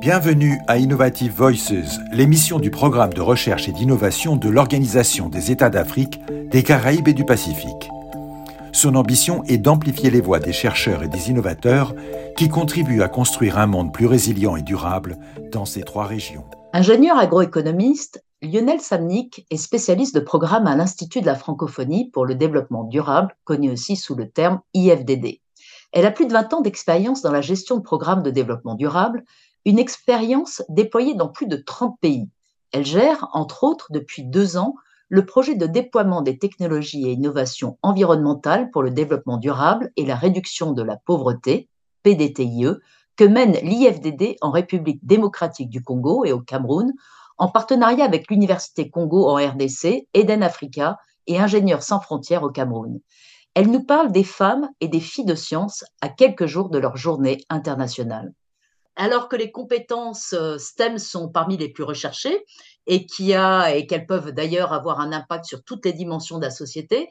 Bienvenue à Innovative Voices, l'émission du programme de recherche et d'innovation de l'Organisation des États d'Afrique, des Caraïbes et du Pacifique. Son ambition est d'amplifier les voix des chercheurs et des innovateurs qui contribuent à construire un monde plus résilient et durable dans ces trois régions. Ingénieur agroéconomiste, Lionel Samnik est spécialiste de programme à l'Institut de la francophonie pour le développement durable, connu aussi sous le terme IFDD. Elle a plus de 20 ans d'expérience dans la gestion de programmes de développement durable, une expérience déployée dans plus de 30 pays. Elle gère, entre autres, depuis deux ans, le projet de déploiement des technologies et innovations environnementales pour le développement durable et la réduction de la pauvreté, PDTIE, que mène l'IFDD en République démocratique du Congo et au Cameroun, en partenariat avec l'Université Congo en RDC, Eden Africa et Ingénieurs sans frontières au Cameroun. Elle nous parle des femmes et des filles de science à quelques jours de leur journée internationale alors que les compétences euh, STEM sont parmi les plus recherchées et et qu'elles peuvent d'ailleurs avoir un impact sur toutes les dimensions de la société,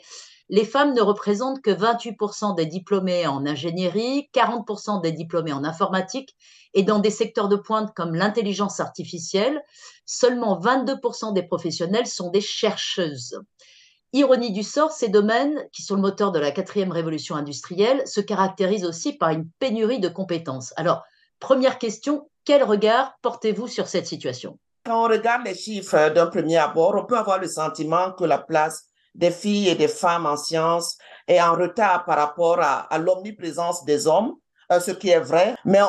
les femmes ne représentent que 28% des diplômés en ingénierie, 40% des diplômés en informatique et dans des secteurs de pointe comme l'intelligence artificielle, seulement 22% des professionnels sont des chercheuses. Ironie du sort, ces domaines, qui sont le moteur de la quatrième révolution industrielle, se caractérisent aussi par une pénurie de compétences. Alors, Première question, quel regard portez-vous sur cette situation? Quand on regarde les chiffres d'un premier abord, on peut avoir le sentiment que la place des filles et des femmes en sciences est en retard par rapport à, l'omniprésence des hommes, euh, ce qui est vrai. Mais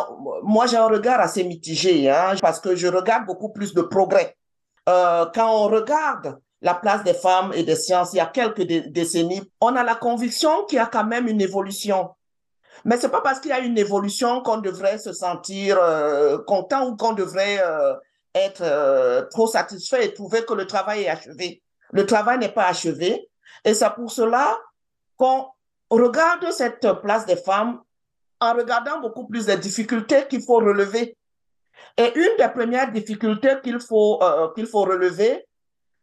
moi, j'ai un regard assez mitigé, hein, parce que je regarde beaucoup plus de progrès. Euh, quand on regarde la place des femmes et des sciences il y a quelques décennies, on a la conviction qu'il y a quand même une évolution. Mais c'est pas parce qu'il y a une évolution qu'on devrait se sentir euh, content ou qu'on devrait être trop satisfait et trouver que le travail est achevé. Le travail n'est pas achevé. Et c'est pour cela qu'on regarde cette place des femmes en regardant beaucoup plus les difficultés qu'il faut relever. Et une des premières difficultés qu'il faut, qu'il faut relever,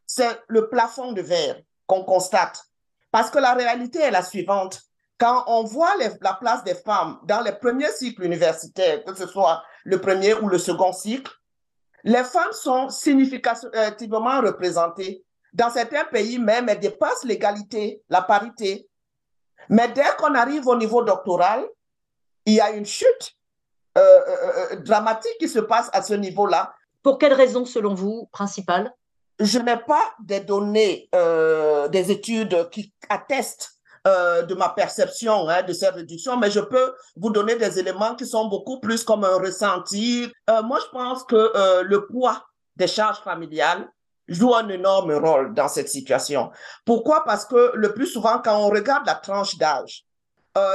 c'est le plafond de verre qu'on constate. Parce que la réalité est la suivante quand on voit la place des femmes dans les premiers cycles universitaires, que ce soit le premier ou le second cycle, les femmes sont significativement représentées. Dans certains pays même, elles dépassent l'égalité, la parité. Mais dès qu'on arrive au niveau doctoral, il y a une chute euh, euh, euh, dramatique qui se passe à ce niveau-là. Pour quelles raisons, selon vous, principales Je n'ai pas des données, des études qui attestent de ma perception hein, de cette réduction, mais je peux vous donner des éléments qui sont beaucoup plus comme un ressenti. Moi, je pense que le poids des charges familiales joue un énorme rôle dans cette situation. Pourquoi? Parce que le plus souvent, quand on regarde la tranche d'âge,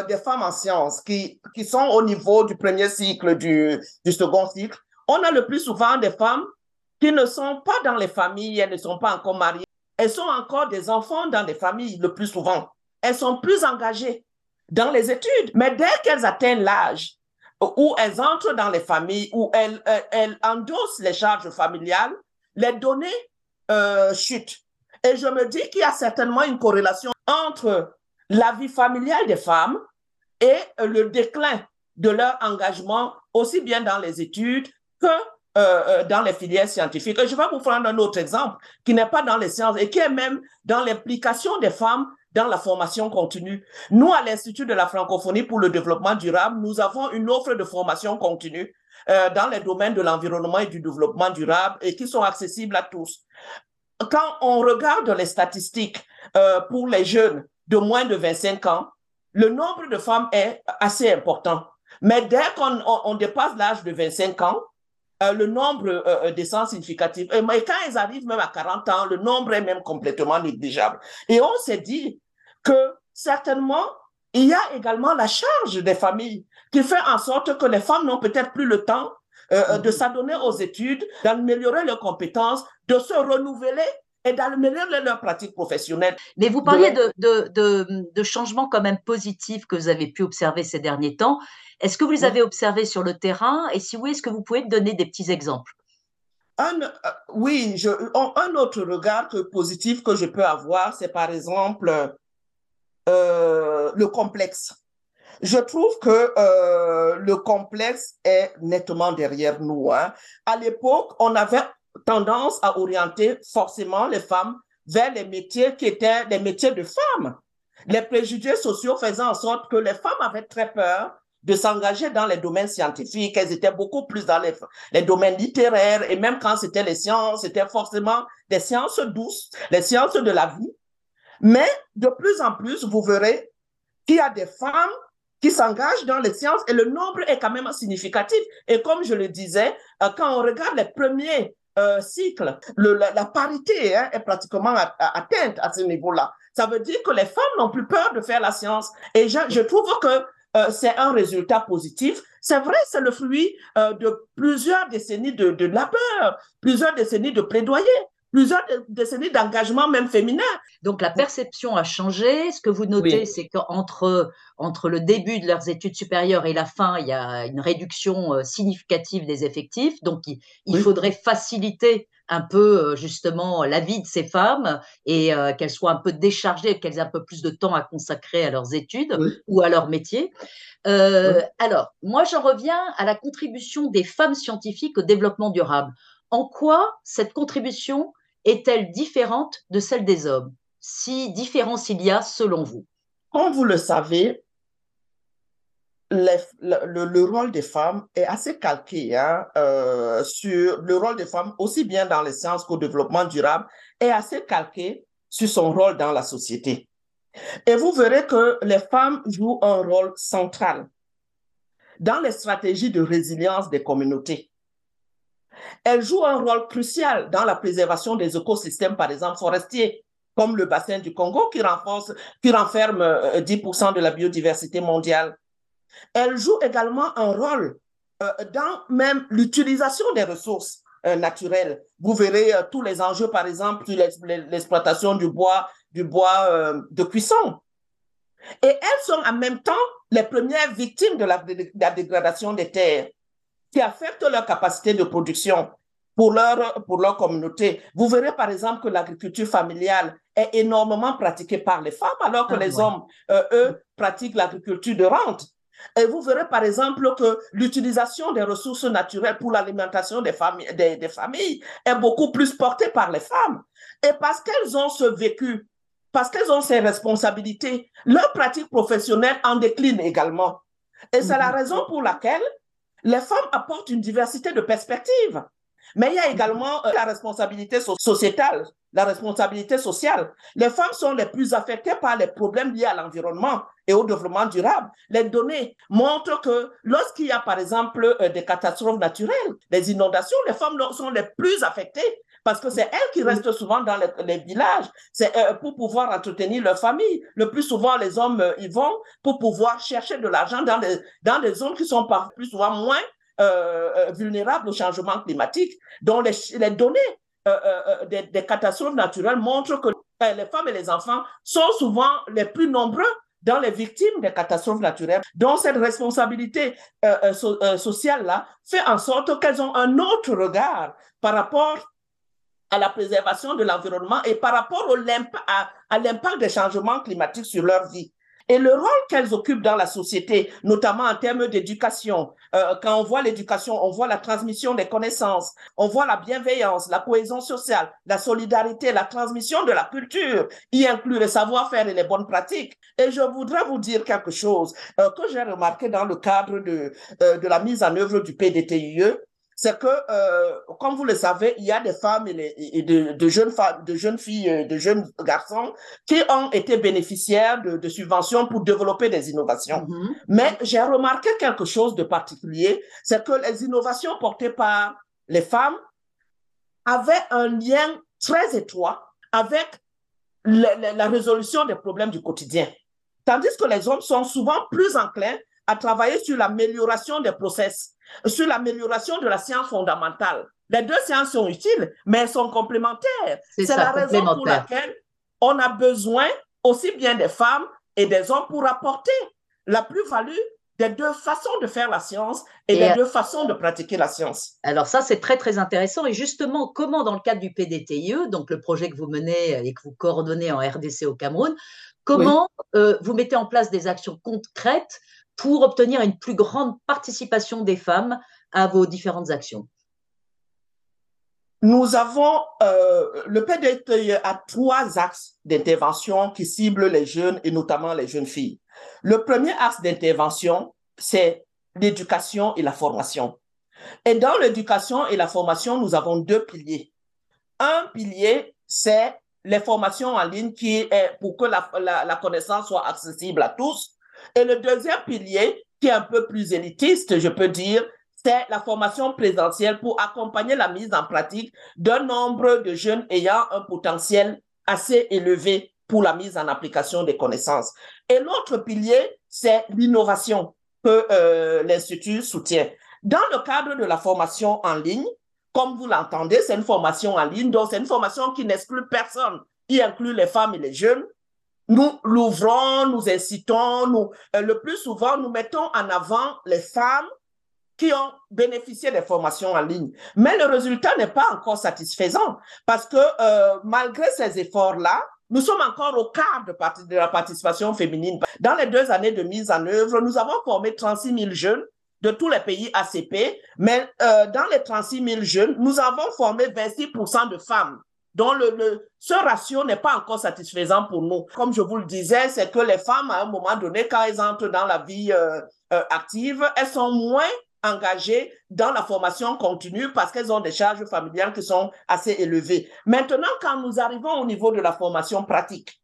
des femmes en sciences qui, qui sont au niveau du premier cycle, du, second cycle, on a le plus souvent des femmes qui ne sont pas dans les familles, elles ne sont pas encore mariées, elles sont encore des enfants dans les familles le plus souvent elles sont plus engagées dans les études. Mais dès qu'elles atteignent l'âge où elles entrent dans les familles, où elles, euh, elles, endossent les charges familiales, les données euh, chutent. Et je me dis qu'il y a certainement une corrélation entre la vie familiale des femmes et le déclin de leur engagement, aussi bien dans les études que euh, dans les filières scientifiques. Et je vais vous prendre un autre exemple qui n'est pas dans les sciences et qui est même dans l'implication des femmes dans la formation continue. Nous, à l'Institut de la francophonie pour le développement durable, nous avons une offre de formation continue euh, dans les domaines de l'environnement et du développement durable et qui sont accessibles à tous. Quand on regarde les statistiques euh, pour les jeunes de moins de 25 ans, le nombre de femmes est assez important. Mais dès qu'on on, dépasse l'âge de 25 ans, euh, le nombre descend significatif. Et, mais quand ils arrivent même à 40 ans, le nombre est même complètement négligeable. Et on s'est dit, que certainement, il y a également la charge des familles qui fait en sorte que les femmes n'ont peut-être plus le temps euh, euh, de s'adonner aux études, d'améliorer leurs compétences, de se renouveler et d'améliorer leur pratique professionnelle. Mais vous parliez de, de, de, de, changements quand même positifs que vous avez pu observer ces derniers temps. Est-ce que vous les avez observés sur le terrain? Et si oui, est-ce que vous pouvez donner des petits exemples? Un, euh, oui, je, un autre regard positif que je peux avoir, c'est par exemple euh, le complexe. Je trouve que euh, le complexe est nettement derrière nous. Hein. À l'époque, on avait tendance à orienter forcément les femmes vers les métiers qui étaient des métiers de femmes. Les préjugés sociaux faisaient en sorte que les femmes avaient très peur de s'engager dans les domaines scientifiques. Elles étaient beaucoup plus dans les, les domaines littéraires et même quand c'était les sciences, c'était forcément des sciences douces, les sciences de la vie. Mais de plus en plus, vous verrez qu'il y a des femmes qui s'engagent dans les sciences et le nombre est quand même significatif. Et comme je le disais, euh, quand on regarde les premiers euh, cycles, le, la, parité hein, est pratiquement atteinte à ce niveau-là. Ça veut dire que les femmes n'ont plus peur de faire la science. Et je, trouve que euh, c'est un résultat positif. C'est vrai, c'est le fruit de plusieurs décennies de, de labeur, plusieurs décennies de plaidoyer plusieurs décennies d'engagement même féminin. Donc la perception a changé. Ce que vous notez, c'est qu'entre entre le début de leurs études supérieures et la fin, il y a une réduction euh, significative des effectifs. Donc il, faudrait faciliter un peu euh, justement la vie de ces femmes et euh, qu'elles soient un peu déchargées, qu'elles aient un peu plus de temps à consacrer à leurs études ou à leur métier. Alors, moi, j'en reviens à la contribution des femmes scientifiques au développement durable. En quoi cette contribution est-elle différente de celle des hommes? Si différence il y a selon vous Comme vous le savez, le, rôle des femmes est assez calqué hein, euh, sur le rôle des femmes, aussi bien dans les sciences qu'au développement durable, est assez calqué sur son rôle dans la société. Et vous verrez que les femmes jouent un rôle central dans les stratégies de résilience des communautés. Elle joue un rôle crucial dans la préservation des écosystèmes, par exemple forestiers, comme le bassin du Congo qui, renforce, qui renferme 10% euh, de la biodiversité mondiale. Elle joue également un rôle euh, dans même l'utilisation des ressources euh, naturelles. Vous verrez tous les enjeux, par exemple, sur l'exploitation du bois, du bois de cuisson. Et elles sont en même temps les premières victimes de la dégradation des terres qui affectent leur capacité de production pour leur, pour leur communauté. Vous verrez par exemple que l'agriculture familiale est énormément pratiquée par les femmes, alors que ah, les hommes, euh, eux, pratiquent l'agriculture de rente. Et vous verrez par exemple que l'utilisation des ressources naturelles pour l'alimentation des familles, des, des, familles est beaucoup plus portée par les femmes. Et parce qu'elles ont ce vécu, parce qu'elles ont ces responsabilités, leur pratique professionnelle en décline également. Et c'est la mhm. raison pour laquelle les femmes apportent une diversité de perspectives. Mais il y a également euh, la responsabilité sociétale, la responsabilité sociale. Les femmes sont les plus affectées par les problèmes liés à l'environnement et au développement durable. Les données montrent que lorsqu'il y a, par exemple, euh, des catastrophes naturelles, des inondations, les femmes sont les plus affectées parce que c'est elles qui restent souvent dans les, villages. C'est euh, pour pouvoir entretenir leur famille. Le plus souvent, les hommes euh, y vont pour pouvoir chercher de l'argent dans des, dans des zones qui sont par plus souvent moins euh, vulnérables au changement climatique, dont les, les données des, des, catastrophes naturelles montrent que les femmes et les enfants sont souvent les plus nombreux dans les victimes des catastrophes naturelles. Donc, cette responsabilité sociale-là fait en sorte qu'elles ont un autre regard par rapport à la préservation de l'environnement et par rapport au, à, l'impact des changements climatiques sur leur vie. Et le rôle qu'elles occupent dans la société, notamment en termes d'éducation, euh, quand on voit l'éducation, on voit la transmission des connaissances, on voit la bienveillance, la cohésion sociale, la solidarité, la transmission de la culture, y inclut le savoir-faire et les bonnes pratiques. Et je voudrais vous dire quelque chose euh, que j'ai remarqué dans le cadre de, euh, de la mise en œuvre du PDTIE, c'est que, euh, comme vous le savez, il y a des femmes et, de, jeunes femmes, de jeunes filles, euh, de jeunes garçons qui ont été bénéficiaires de, subventions pour développer des innovations. Mm-hmm. Mais j'ai remarqué quelque chose de particulier, c'est que les innovations portées par les femmes avaient un lien très étroit avec la résolution des problèmes du quotidien. Tandis que les hommes sont souvent plus enclins à travailler sur l'amélioration des process sur l'amélioration de la science fondamentale. Les deux sciences sont utiles, mais elles sont complémentaires. C'est la raison pour laquelle on a besoin aussi bien des femmes et des hommes pour apporter la plus-value des deux façons de faire la science et, des deux façons de pratiquer la science. Alors ça, c'est très, très intéressant. Et justement, comment dans le cadre du PDTIE, donc le projet que vous menez et que vous coordonnez en RDC au Cameroun, comment euh, vous mettez en place des actions concrètes pour obtenir une plus grande participation des femmes à vos différentes actions Nous avons, euh, le PDTE a trois axes d'intervention qui ciblent les jeunes et notamment les jeunes filles. Le premier axe d'intervention, c'est l'éducation et la formation. Et dans l'éducation et la formation, nous avons deux piliers. Un pilier, c'est les formations en ligne qui est pour que la, la, connaissance soit accessible à tous. Et le deuxième pilier, qui est un peu plus élitiste, je peux dire, c'est la formation présentielle pour accompagner la mise en pratique d'un nombre de jeunes ayant un potentiel assez élevé pour la mise en application des connaissances. Et l'autre pilier, c'est l'innovation que euh, l'Institut soutient. Dans le cadre de la formation en ligne, comme vous l'entendez, c'est une formation en ligne, donc c'est une formation qui n'exclut personne, y inclut les femmes et les jeunes. Nous l'ouvrons, nous incitons, nous, euh, le plus souvent, nous mettons en avant les femmes qui ont bénéficié des formations en ligne. Mais le résultat n'est pas encore satisfaisant parce que euh, malgré ces efforts-là, nous sommes encore au quart de, la participation féminine. Dans les deux années de mise en œuvre, nous avons formé 36 000 jeunes de tous les pays ACP, mais euh, dans les 36 000 jeunes, nous avons formé 26% de femmes. Donc, le, ce ratio n'est pas encore satisfaisant pour nous. Comme je vous le disais, c'est que les femmes, à un moment donné, quand elles entrent dans la vie euh, euh, active, elles sont moins engagées dans la formation continue parce qu'elles ont des charges familiales qui sont assez élevées. Maintenant, quand nous arrivons au niveau de la formation pratique,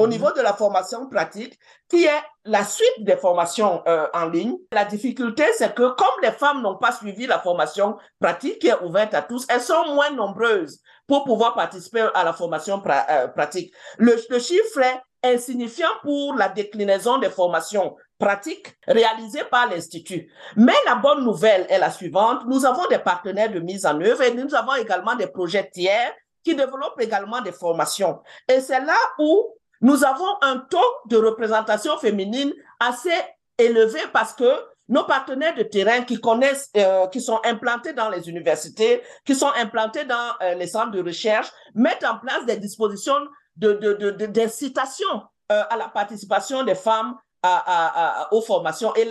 au niveau de la formation pratique, qui est la suite des formations euh, en ligne. La difficulté, c'est que comme les femmes n'ont pas suivi la formation pratique qui est ouverte à tous, elles sont moins nombreuses pour pouvoir participer à la formation euh, pratique. Le chiffre est insignifiant pour la déclinaison des formations pratiques réalisées par l'Institut. Mais la bonne nouvelle est la suivante. Nous avons des partenaires de mise en œuvre et nous avons également des projets tiers qui développent également des formations. Et c'est là où nous avons un taux de représentation féminine assez élevé parce que nos partenaires de terrain qui connaissent, euh, qui sont implantés dans les universités, qui sont implantés dans euh, les centres de recherche, mettent en place des dispositions d'incitation de, de, euh, à la participation des femmes à, à, aux formations. Et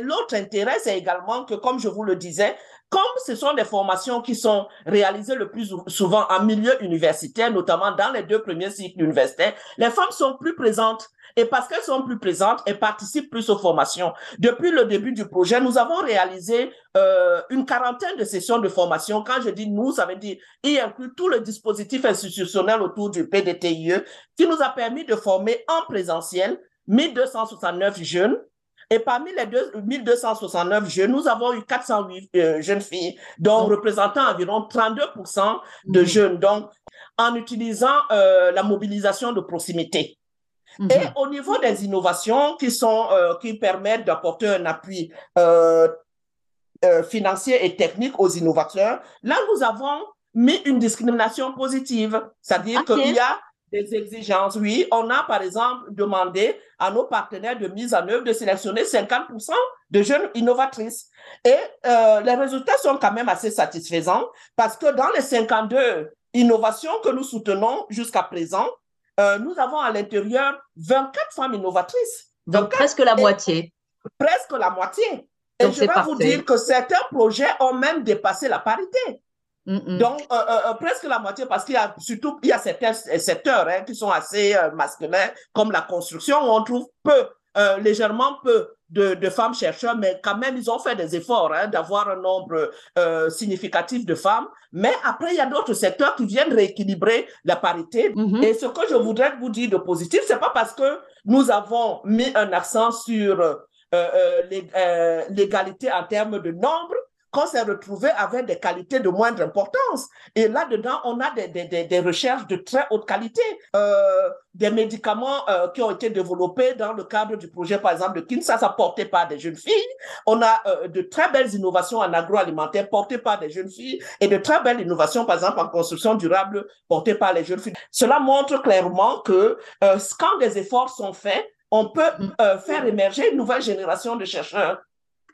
l'autre intérêt, c'est également que, comme je vous le disais, comme ce sont des formations qui sont réalisées le plus souvent en milieu universitaire, notamment dans les deux premiers cycles universitaires, les femmes sont plus présentes. Et parce qu'elles sont plus présentes, elles participent plus aux formations. Depuis le début du projet, nous avons réalisé euh, une quarantaine de sessions de formation. Quand je dis nous, ça veut dire y inclut tout le dispositif institutionnel autour du PDTIE qui nous a permis de former en présentiel 1269 jeunes et parmi les 1269 jeunes, nous avons eu 408 euh, jeunes filles, dont représentant environ 32% de mhm. jeunes, donc en utilisant euh, la mobilisation de proximité. Mhm. Et au niveau des innovations qui sont euh, qui permettent d'apporter un appui financier et technique aux innovateurs, là nous avons mis une discrimination positive, c'est-à-dire qu'il y a des exigences. Oui, on a par exemple demandé à nos partenaires de mise en œuvre de sélectionner 50% de jeunes innovatrices. Et euh, les résultats sont quand même assez satisfaisants parce que dans les 52 innovations que nous soutenons jusqu'à présent, euh, nous avons à l'intérieur 24 femmes innovatrices. Donc presque la moitié. Presque la moitié. Et je vais vous dire que certains projets ont même dépassé la parité. Donc, euh, euh, euh, presque la moitié, parce qu'il y a surtout, il y a certains secteurs hein, qui sont assez masculins, comme la construction, où on trouve peu, légèrement peu de, de, femmes chercheurs, mais quand même, ils ont fait des efforts hein, d'avoir un nombre significatif de femmes. Mais après, il y a d'autres secteurs qui viennent rééquilibrer la parité. Mm-hmm. Et ce que je voudrais vous dire de positif, c'est pas parce que nous avons mis un accent sur l'égalité en termes de nombre, qu'on s'est retrouvé avec des qualités de moindre importance. Et là-dedans, on a des, des, des, recherches de très haute qualité, euh, des médicaments euh, qui ont été développés dans le cadre du projet, par exemple, de Kinshasa, porté par des jeunes filles. On a euh, de très belles innovations en agroalimentaire portées par des jeunes filles et de très belles innovations, par exemple, en construction durable portées par les jeunes filles. Cela montre clairement que euh, quand des efforts sont faits, on peut mm. faire émerger une nouvelle génération de chercheurs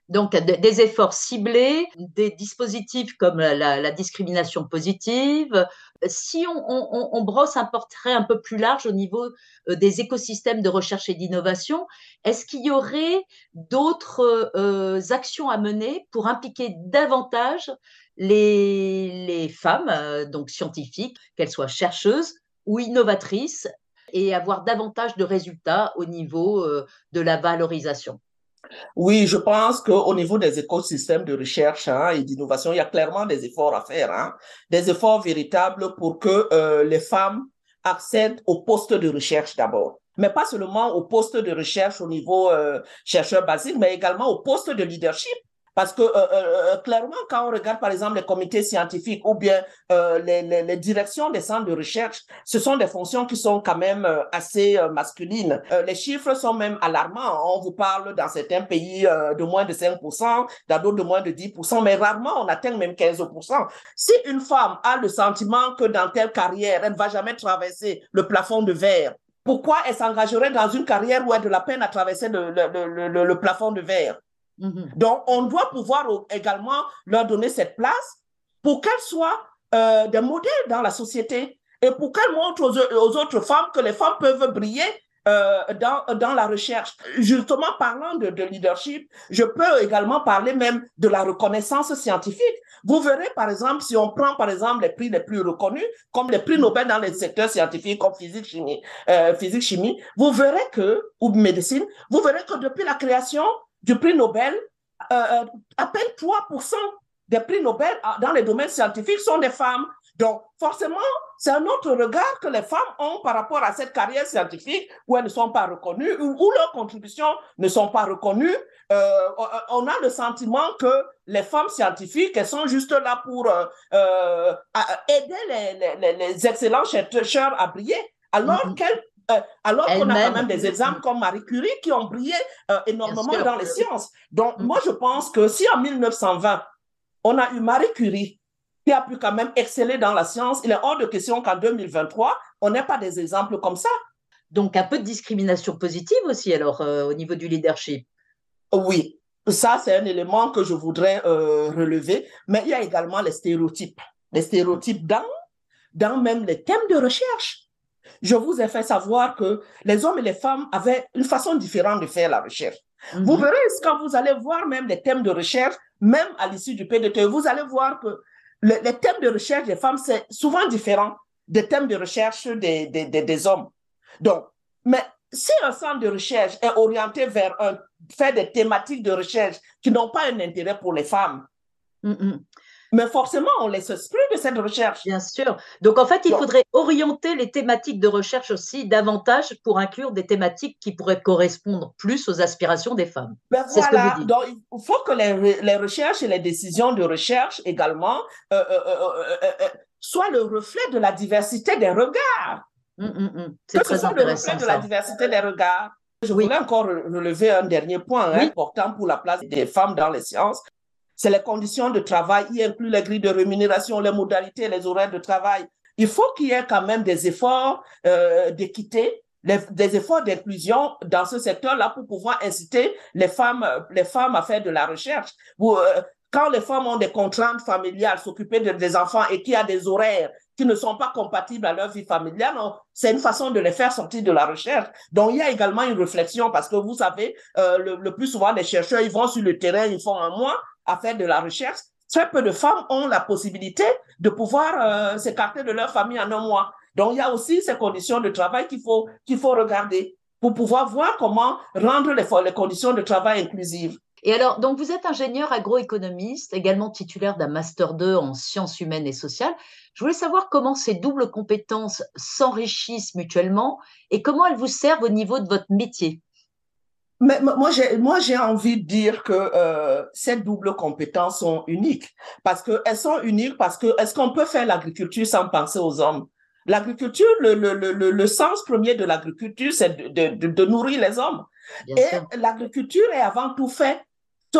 Donc, des efforts ciblés, des dispositifs comme la, discrimination positive. Si on, brosse un portrait un peu plus large au niveau euh, des écosystèmes de recherche et d'innovation, est-ce qu'il y aurait d'autres euh, actions à mener pour impliquer davantage les, femmes, euh, donc scientifiques, qu'elles soient chercheuses ou innovatrices, et avoir davantage de résultats au niveau de la valorisation? Oui, je pense qu'au niveau des écosystèmes de recherche hein, et d'innovation, il y a clairement des efforts à faire, hein, des efforts véritables pour que euh, les femmes accèdent aux postes de recherche d'abord mais pas seulement aux postes de recherche au niveau euh, chercheur basique, mais également aux postes de leadership. Parce que euh, euh, euh, clairement, quand on regarde par exemple les comités scientifiques ou bien les, les, les, directions des centres de recherche, ce sont des fonctions qui sont quand même assez masculines. les chiffres sont même alarmants. On vous parle dans certains pays de moins de 5%, dans d'autres de moins de 10%, mais rarement on atteint même 15%. Si une femme a le sentiment que dans telle carrière, elle ne va jamais traverser le plafond de verre, pourquoi elle s'engagerait dans une carrière où elle a de la peine à traverser le, le, le, le plafond de verre? Mm-hmm. Donc, on doit pouvoir également leur donner cette place pour qu'elles soient euh, des modèles dans la société et pour qu'elles montrent aux, autres femmes que les femmes peuvent briller euh, dans, dans la recherche. Justement, parlant de, de, leadership, je peux également parler même de la reconnaissance scientifique. Vous verrez, par exemple, si on prend, par exemple, les prix les plus reconnus, comme les prix Nobel dans les secteurs scientifiques, comme physique, chimie, euh, physique, chimie, vous verrez que, ou médecine, vous verrez que depuis la création du prix Nobel, euh, euh à peine 3% des prix Nobel euh, dans les domaines scientifiques sont des femmes. Donc, forcément, c'est un autre regard que les femmes ont par rapport à cette carrière scientifique où elles ne sont pas reconnues, où, où leurs contributions ne sont pas reconnues. Euh, on a le sentiment que les femmes scientifiques, elles sont juste là pour euh, aider les, les, les, excellents chercheurs à briller, alors mm-hmm. qu'elles euh, alors qu'on a quand même des exemples comme Marie Curie qui ont brillé euh, énormément dans les sciences. Donc, mm. moi, je pense que si en 1920, on a eu Marie Curie qui a pu quand même exceller dans la science, il est hors de question qu'en 2023, on n'ait pas des exemples comme ça. Donc, un peu de discrimination positive aussi, alors, euh, au niveau du leadership. Oui, ça, c'est un élément que je voudrais relever. Mais il y a également les stéréotypes. Les stéréotypes dans, dans même les thèmes de recherche je vous ai fait savoir que les hommes et les femmes avaient une façon différente de faire la recherche. Vous mhm. verrez, quand vous allez voir même les thèmes de recherche, même à l'issue du PDT, vous allez voir que les thèmes de recherche des femmes, c'est souvent différent des thèmes de recherche des, des, des, hommes. Donc, mais si un centre de recherche est orienté vers un, faire des thématiques de recherche qui n'ont pas un intérêt pour les femmes, mhm mais forcément, on laisse exclut de cette recherche. Bien sûr. Donc, en fait, il faudrait orienter les thématiques de recherche aussi davantage pour inclure des thématiques qui pourraient correspondre plus aux aspirations des femmes. Ben voilà. Ce que Donc, il faut que les, les, recherches et les décisions de recherche également euh, euh, euh, soient le reflet de la diversité des regards. Hum, hum. C'est très intéressant. le reflet de la diversité des regards. Je voulais encore relever un dernier point hein, important pour la place des femmes dans les sciences c'est les conditions de travail, y inclut les grilles de rémunération, les modalités, les horaires de travail. Il faut qu'il y ait quand même des efforts euh, d'équité, des efforts d'inclusion dans ce secteur-là pour pouvoir inciter les femmes, les femmes à faire de la recherche. Euh, quand les femmes ont des contraintes familiales, s'occuper des enfants et qu'il y a des horaires qui ne sont pas compatibles à leur vie familiale, c'est une façon de les faire sortir de la recherche. Donc, il y a également une réflexion parce que vous savez, euh, le, plus souvent, les chercheurs, ils vont sur le terrain, ils font un mois, à faire de la recherche, très peu de femmes ont la possibilité de pouvoir euh, s'écarter de leur famille en un mois. Donc, il y a aussi ces conditions de travail qu'il faut, qu'il faut regarder pour pouvoir voir comment rendre les, conditions de travail inclusives. Et alors, donc vous êtes ingénieur agroéconomiste, également titulaire d'un master 2 en sciences humaines et sociales. Je voulais savoir comment ces doubles compétences s'enrichissent mutuellement et comment elles vous servent au niveau de votre métier. Mais moi, j'ai, moi, j'ai envie de dire que euh, ces doubles compétences sont uniques. Parce qu'elles sont uniques parce que est-ce qu'on peut faire l'agriculture sans penser aux hommes? L'agriculture, le, le, le, le, sens premier de l'agriculture, c'est de, de, de, nourrir les hommes. et l'agriculture est avant tout fait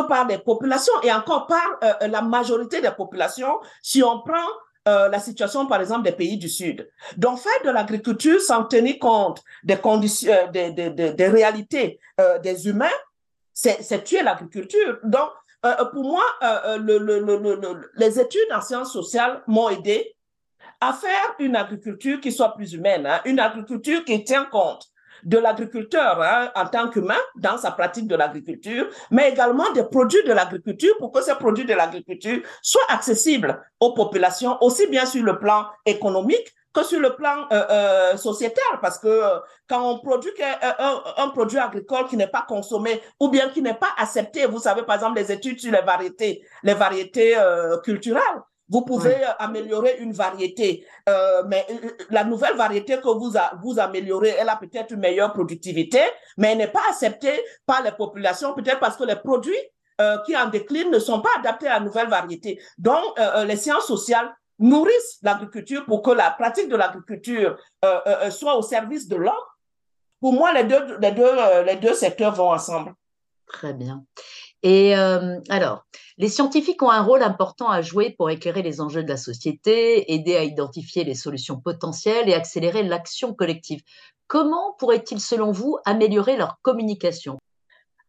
par des populations et encore par euh, la majorité des populations. Si on prend euh, la situation, par exemple, des pays du Sud. Donc, faire de l'agriculture sans tenir compte des conditions, euh, des, des, des, réalités euh, des humains, c'est tuer l'agriculture. Donc, pour moi, le, le, le, les études en sciences sociales m'ont aidé à faire une agriculture qui soit plus humaine, hein, une agriculture qui tient compte de l'agriculteur hein, en tant qu'humain dans sa pratique de l'agriculture, mais également des produits de l'agriculture pour que ces produits de l'agriculture soient accessibles aux populations, aussi bien sur le plan économique que sur le plan euh, euh, sociétal, parce que euh, quand on produit un, un, produit agricole qui n'est pas consommé ou bien qui n'est pas accepté, vous savez par exemple les études sur les variétés, les variétés culturelles, vous pouvez améliorer une variété, mais la nouvelle variété que vous, vous améliorez, elle a peut-être une meilleure productivité, mais elle n'est pas acceptée par les populations, peut-être parce que les produits qui en déclinent ne sont pas adaptés à la nouvelle variété. Donc, les sciences sociales nourrissent l'agriculture pour que la pratique de l'agriculture euh, euh, euh, soit au service de l'homme, pour moi, les deux, les, deux, les deux secteurs vont ensemble. Très bien. Et alors, les scientifiques ont un rôle important à jouer pour éclairer les enjeux de la société, aider à identifier les solutions potentielles et accélérer l'action collective. Comment pourraient-ils, selon vous, améliorer leur communication?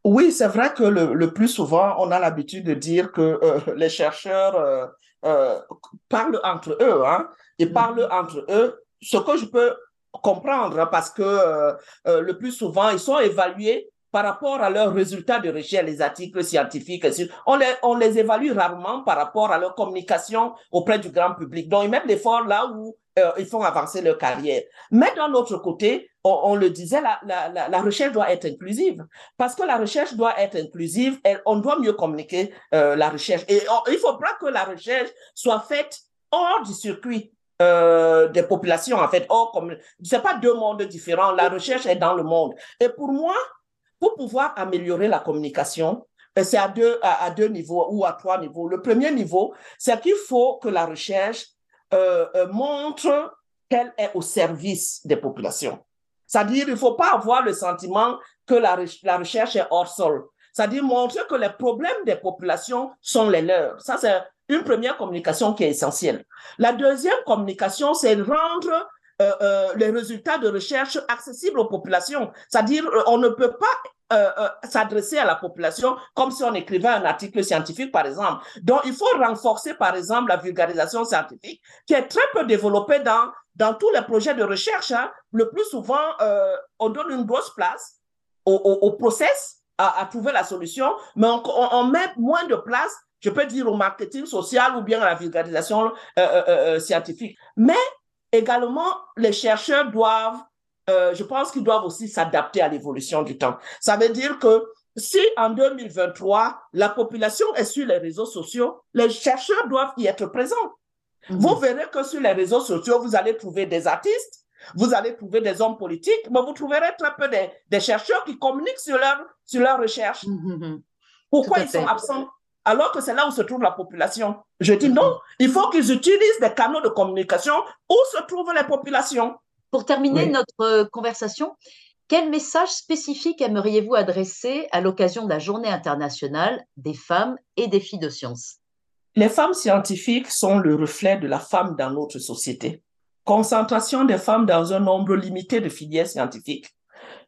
Oui, c'est vrai que le, le, plus souvent, on a l'habitude de dire que les chercheurs euh, parlent entre eux, hein, ils mm-hmm. parlent entre eux, ce que je peux comprendre, hein, parce que euh, euh, le plus souvent, ils sont évalués par rapport à leurs résultats de recherche, les articles scientifiques, on les, on les évalue rarement par rapport à leur communication auprès du grand public. Donc, ils mettent l'effort là où euh, ils font avancer leur carrière. Mais d'un autre côté, on, le disait, la, la, la, recherche doit être inclusive. Parce que la recherche doit être inclusive, on doit mieux communiquer euh, la recherche. Et il faudra que la recherche soit faite hors du circuit euh, des populations, en fait. Or, comme c'est pas deux mondes différents. La recherche est dans le monde. Et pour moi, pour pouvoir améliorer la communication, ben, c'est à deux, à deux niveaux ou à trois niveaux. Le premier niveau, c'est qu'il faut que la recherche euh, euh, montre qu'elle est au service des populations. C'est-à-dire, il ne faut pas avoir le sentiment que la, la recherche est hors sol. C'est-à-dire montrer que les problèmes des populations sont les leurs. Ça, c'est une première communication qui est essentielle. La deuxième communication, c'est rendre euh, euh, les résultats de recherche accessibles aux populations. C'est-à-dire, euh, on ne peut pas euh, euh, s'adresser à la population comme si on écrivait un article scientifique, par exemple. Donc, il faut renforcer, par exemple, la vulgarisation scientifique, qui est très peu développée dans, dans tous les projets de recherche. Hein. Le plus souvent, euh, on donne une grosse place au, au, au process, à, à, trouver la solution, mais on, on, met moins de place, je peux dire, au marketing social ou bien à la vulgarisation scientifique. Mais également, les chercheurs doivent euh, je pense qu'ils doivent aussi s'adapter à l'évolution du temps. Ça veut dire que si en 2023, la population est sur les réseaux sociaux, les chercheurs doivent y être présents. Mhm. Vous verrez que sur les réseaux sociaux, vous allez trouver des artistes, vous allez trouver des hommes politiques, mais vous trouverez très peu des, chercheurs qui communiquent sur leur, sur leur recherche. Mhm, mhm. Pourquoi ils sont absents? Alors que c'est là où se trouve la population Je dis non, il faut qu'ils utilisent des canaux de communication où se trouvent les populations. Pour terminer notre euh, conversation, quel message spécifique aimeriez-vous adresser à l'occasion de la Journée internationale des femmes et des filles de sciences? Les femmes scientifiques sont le reflet de la femme dans notre société. Concentration des femmes dans un nombre limité de filières scientifiques.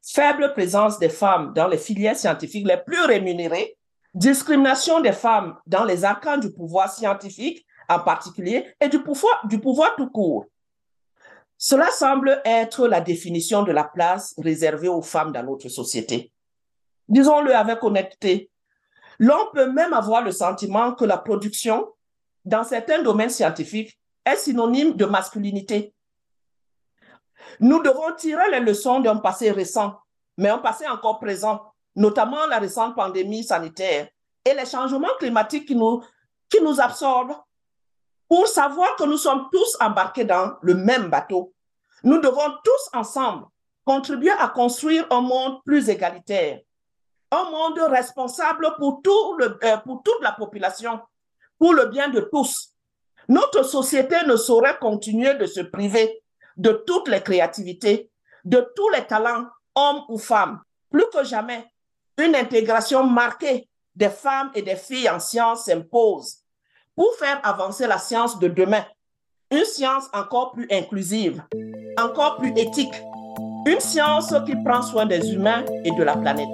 Faible présence des femmes dans les filières scientifiques les plus rémunérées. Discrimination des femmes dans les arcanes du pouvoir scientifique en particulier et du pouvoir, du pouvoir tout court. Cela semble être la définition de la place réservée aux femmes dans notre société. Disons-le avec honnêteté. L'on peut même avoir le sentiment que la production, dans certains domaines scientifiques, est synonyme de masculinité. Nous devons tirer les leçons d'un passé récent, mais un passé encore présent, notamment la récente pandémie sanitaire et les changements climatiques qui nous, qui nous absorbent pour savoir que nous sommes tous embarqués dans le même bateau. Nous devons tous ensemble contribuer à construire un monde plus égalitaire, un monde responsable pour, tout le, euh, pour toute la population, pour le bien de tous. Notre société ne saurait continuer de se priver de toutes les créativités, de tous les talents, hommes ou femmes. Plus que jamais, une intégration marquée des femmes et des filles en sciences s'impose pour faire avancer la science de demain. Une science encore plus inclusive, encore plus éthique. Une science qui prend soin des humains et de la planète.